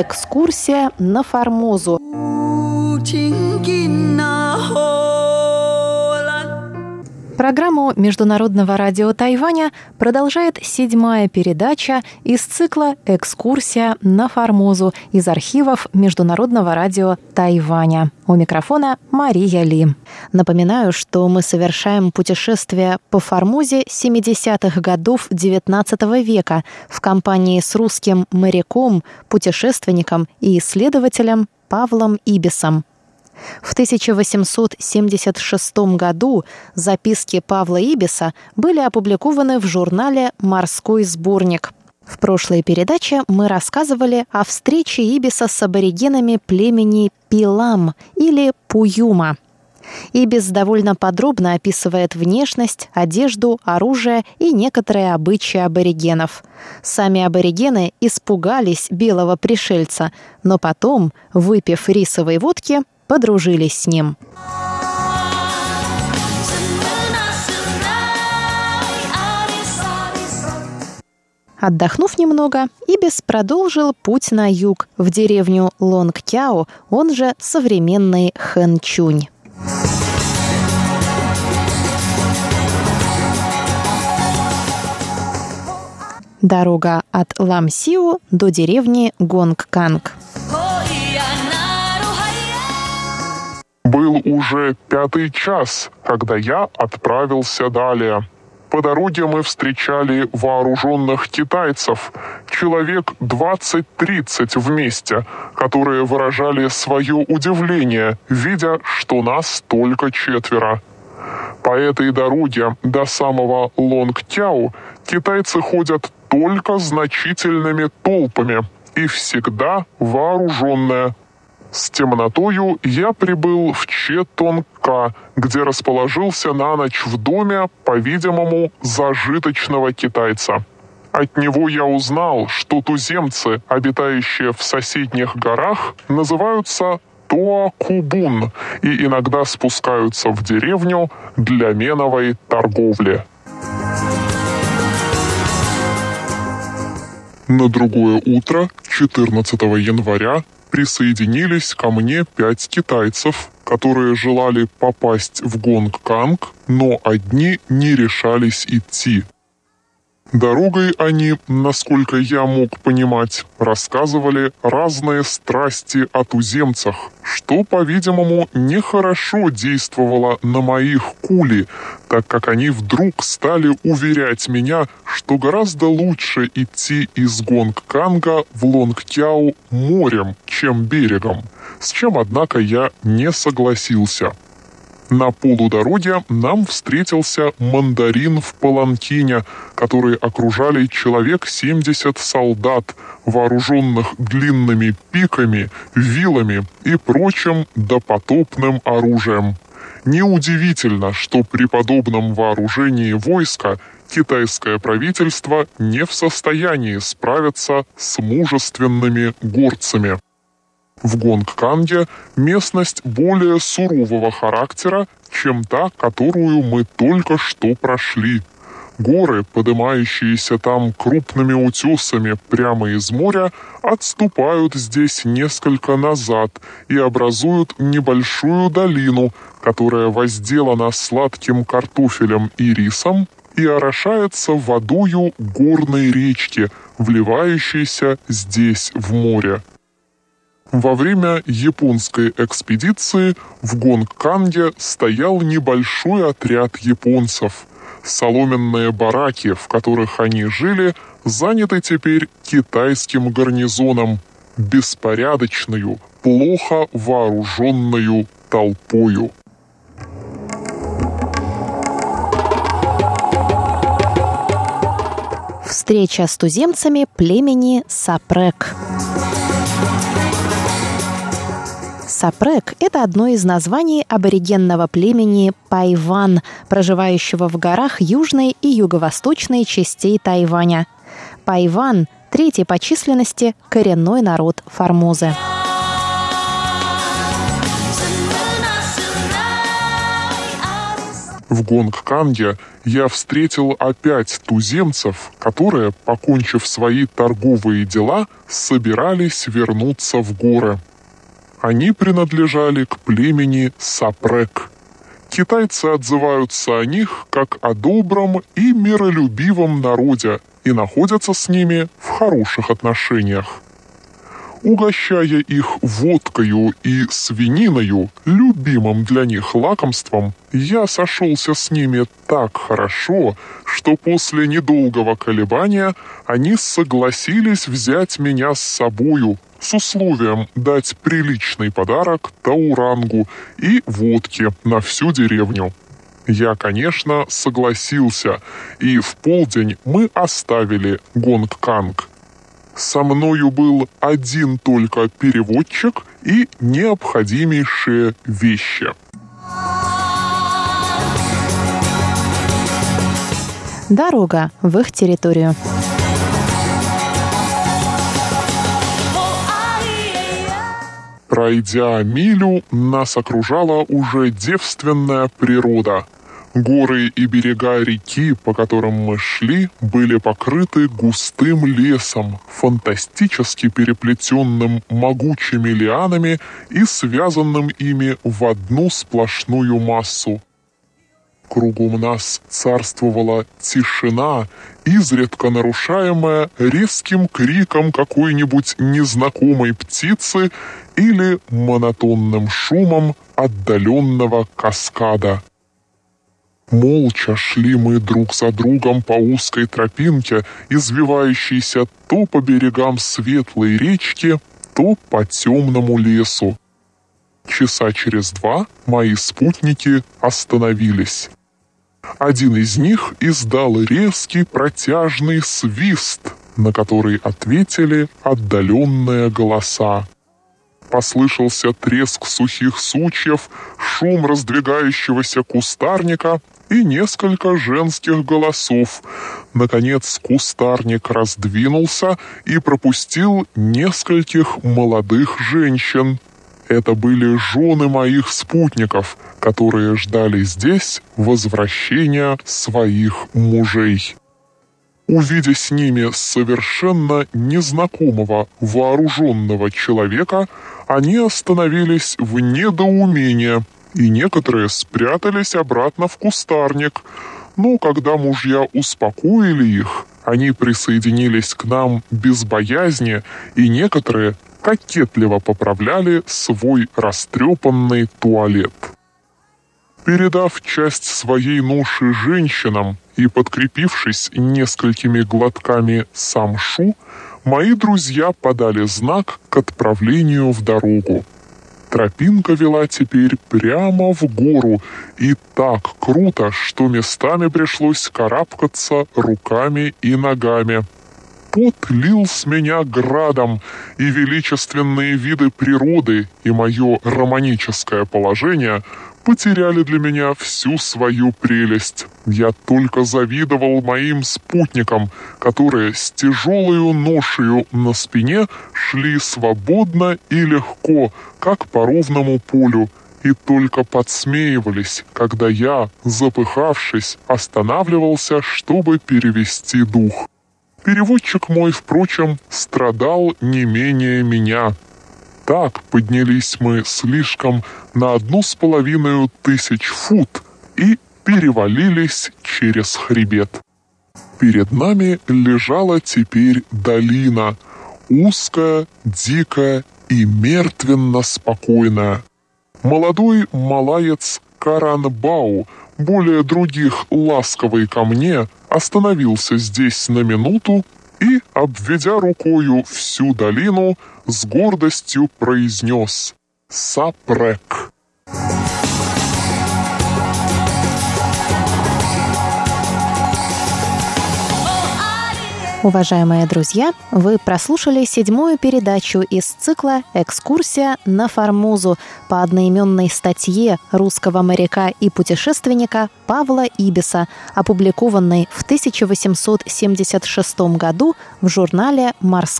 экскурсия на Формозу. Программу Международного радио Тайваня продолжает седьмая передача из цикла «Экскурсия на Формозу» из архивов Международного радио Тайваня. У микрофона Мария Ли. Напоминаю, что мы совершаем путешествие по Формозе 70-х годов XIX века в компании с русским моряком, путешественником и исследователем Павлом Ибисом. В 1876 году записки Павла Ибиса были опубликованы в журнале «Морской сборник». В прошлой передаче мы рассказывали о встрече Ибиса с аборигенами племени Пилам или Пуюма. Ибис довольно подробно описывает внешность, одежду, оружие и некоторые обычаи аборигенов. Сами аборигены испугались белого пришельца, но потом, выпив рисовой водки, подружились с ним. Отдохнув немного, Ибис продолжил путь на юг, в деревню Лонгкяо, он же современный Хэнчунь. Дорога от Ламсиу до деревни Гонгканг. Был уже пятый час, когда я отправился далее. По дороге мы встречали вооруженных китайцев, человек 20-30 вместе, которые выражали свое удивление, видя, что нас только четверо. По этой дороге до самого Лонгтяу китайцы ходят только значительными толпами и всегда вооруженные, с темнотою я прибыл в Четонка, где расположился на ночь в доме, по-видимому, зажиточного китайца. От него я узнал, что туземцы, обитающие в соседних горах, называются Туакубун и иногда спускаются в деревню для меновой торговли. На другое утро, 14 января, присоединились ко мне пять китайцев, которые желали попасть в Гонг-Канг, но одни не решались идти. Дорогой они, насколько я мог понимать, рассказывали разные страсти о туземцах, что, по-видимому, нехорошо действовало на моих кули, так как они вдруг стали уверять меня, что гораздо лучше идти из Гонг-Канга в Лонгкяу морем, чем берегом, с чем, однако, я не согласился. На полудороге нам встретился мандарин в паланкине, который окружали человек 70 солдат, вооруженных длинными пиками, вилами и прочим допотопным оружием. Неудивительно, что при подобном вооружении войска китайское правительство не в состоянии справиться с мужественными горцами. В Гонгканге местность более сурового характера, чем та, которую мы только что прошли. Горы, поднимающиеся там крупными утесами прямо из моря, отступают здесь несколько назад и образуют небольшую долину, которая возделана сладким картофелем и рисом и орошается водою горной речки, вливающейся здесь в море. Во время японской экспедиции в Гонгканге стоял небольшой отряд японцев. Соломенные бараки, в которых они жили, заняты теперь китайским гарнизоном, беспорядочную, плохо вооруженную толпою. Встреча с туземцами племени Сапрек. Сапрек – это одно из названий аборигенного племени Пайван, проживающего в горах южной и юго-восточной частей Тайваня. Пайван – третий по численности коренной народ Формозы. В Гонгканге я встретил опять туземцев, которые, покончив свои торговые дела, собирались вернуться в горы. Они принадлежали к племени Сапрек. Китайцы отзываются о них как о добром и миролюбивом народе и находятся с ними в хороших отношениях угощая их водкою и свининою, любимым для них лакомством, я сошелся с ними так хорошо, что после недолгого колебания они согласились взять меня с собою с условием дать приличный подарок Таурангу и водки на всю деревню. Я, конечно, согласился, и в полдень мы оставили Гонг-Канг со мною был один только переводчик и необходимейшие вещи. Дорога в их территорию. Пройдя милю, нас окружала уже девственная природа – Горы и берега реки, по которым мы шли, были покрыты густым лесом, фантастически переплетенным могучими лианами и связанным ими в одну сплошную массу. Кругом нас царствовала тишина, изредка нарушаемая резким криком какой-нибудь незнакомой птицы или монотонным шумом отдаленного каскада. Молча шли мы друг за другом по узкой тропинке, извивающейся то по берегам светлой речки, то по темному лесу. Часа через два мои спутники остановились. Один из них издал резкий протяжный свист, на который ответили отдаленные голоса. Послышался треск сухих сучьев, шум раздвигающегося кустарника и несколько женских голосов. Наконец кустарник раздвинулся и пропустил нескольких молодых женщин. Это были жены моих спутников, которые ждали здесь возвращения своих мужей увидя с ними совершенно незнакомого вооруженного человека, они остановились в недоумении, и некоторые спрятались обратно в кустарник. Но когда мужья успокоили их, они присоединились к нам без боязни, и некоторые кокетливо поправляли свой растрепанный туалет. Передав часть своей ноши женщинам и подкрепившись несколькими глотками самшу, мои друзья подали знак к отправлению в дорогу. Тропинка вела теперь прямо в гору и так круто, что местами пришлось карабкаться руками и ногами. Пот лил с меня градом, и величественные виды природы и мое романическое положение – потеряли для меня всю свою прелесть. Я только завидовал моим спутникам, которые с тяжелою ношею на спине шли свободно и легко, как по ровному полю, и только подсмеивались, когда я, запыхавшись, останавливался, чтобы перевести дух. Переводчик мой, впрочем, страдал не менее меня — так поднялись мы слишком на одну с половиной тысяч фут и перевалились через хребет. Перед нами лежала теперь долина, узкая, дикая и мертвенно спокойная. Молодой малаец Каранбау, более других ласковый ко мне, остановился здесь на минуту и, обведя рукою всю долину, с гордостью произнес «Сапрек». Уважаемые друзья, вы прослушали седьмую передачу из цикла «Экскурсия на Формозу» по одноименной статье русского моряка и путешественника Павла Ибиса, опубликованной в 1876 году в журнале «Морская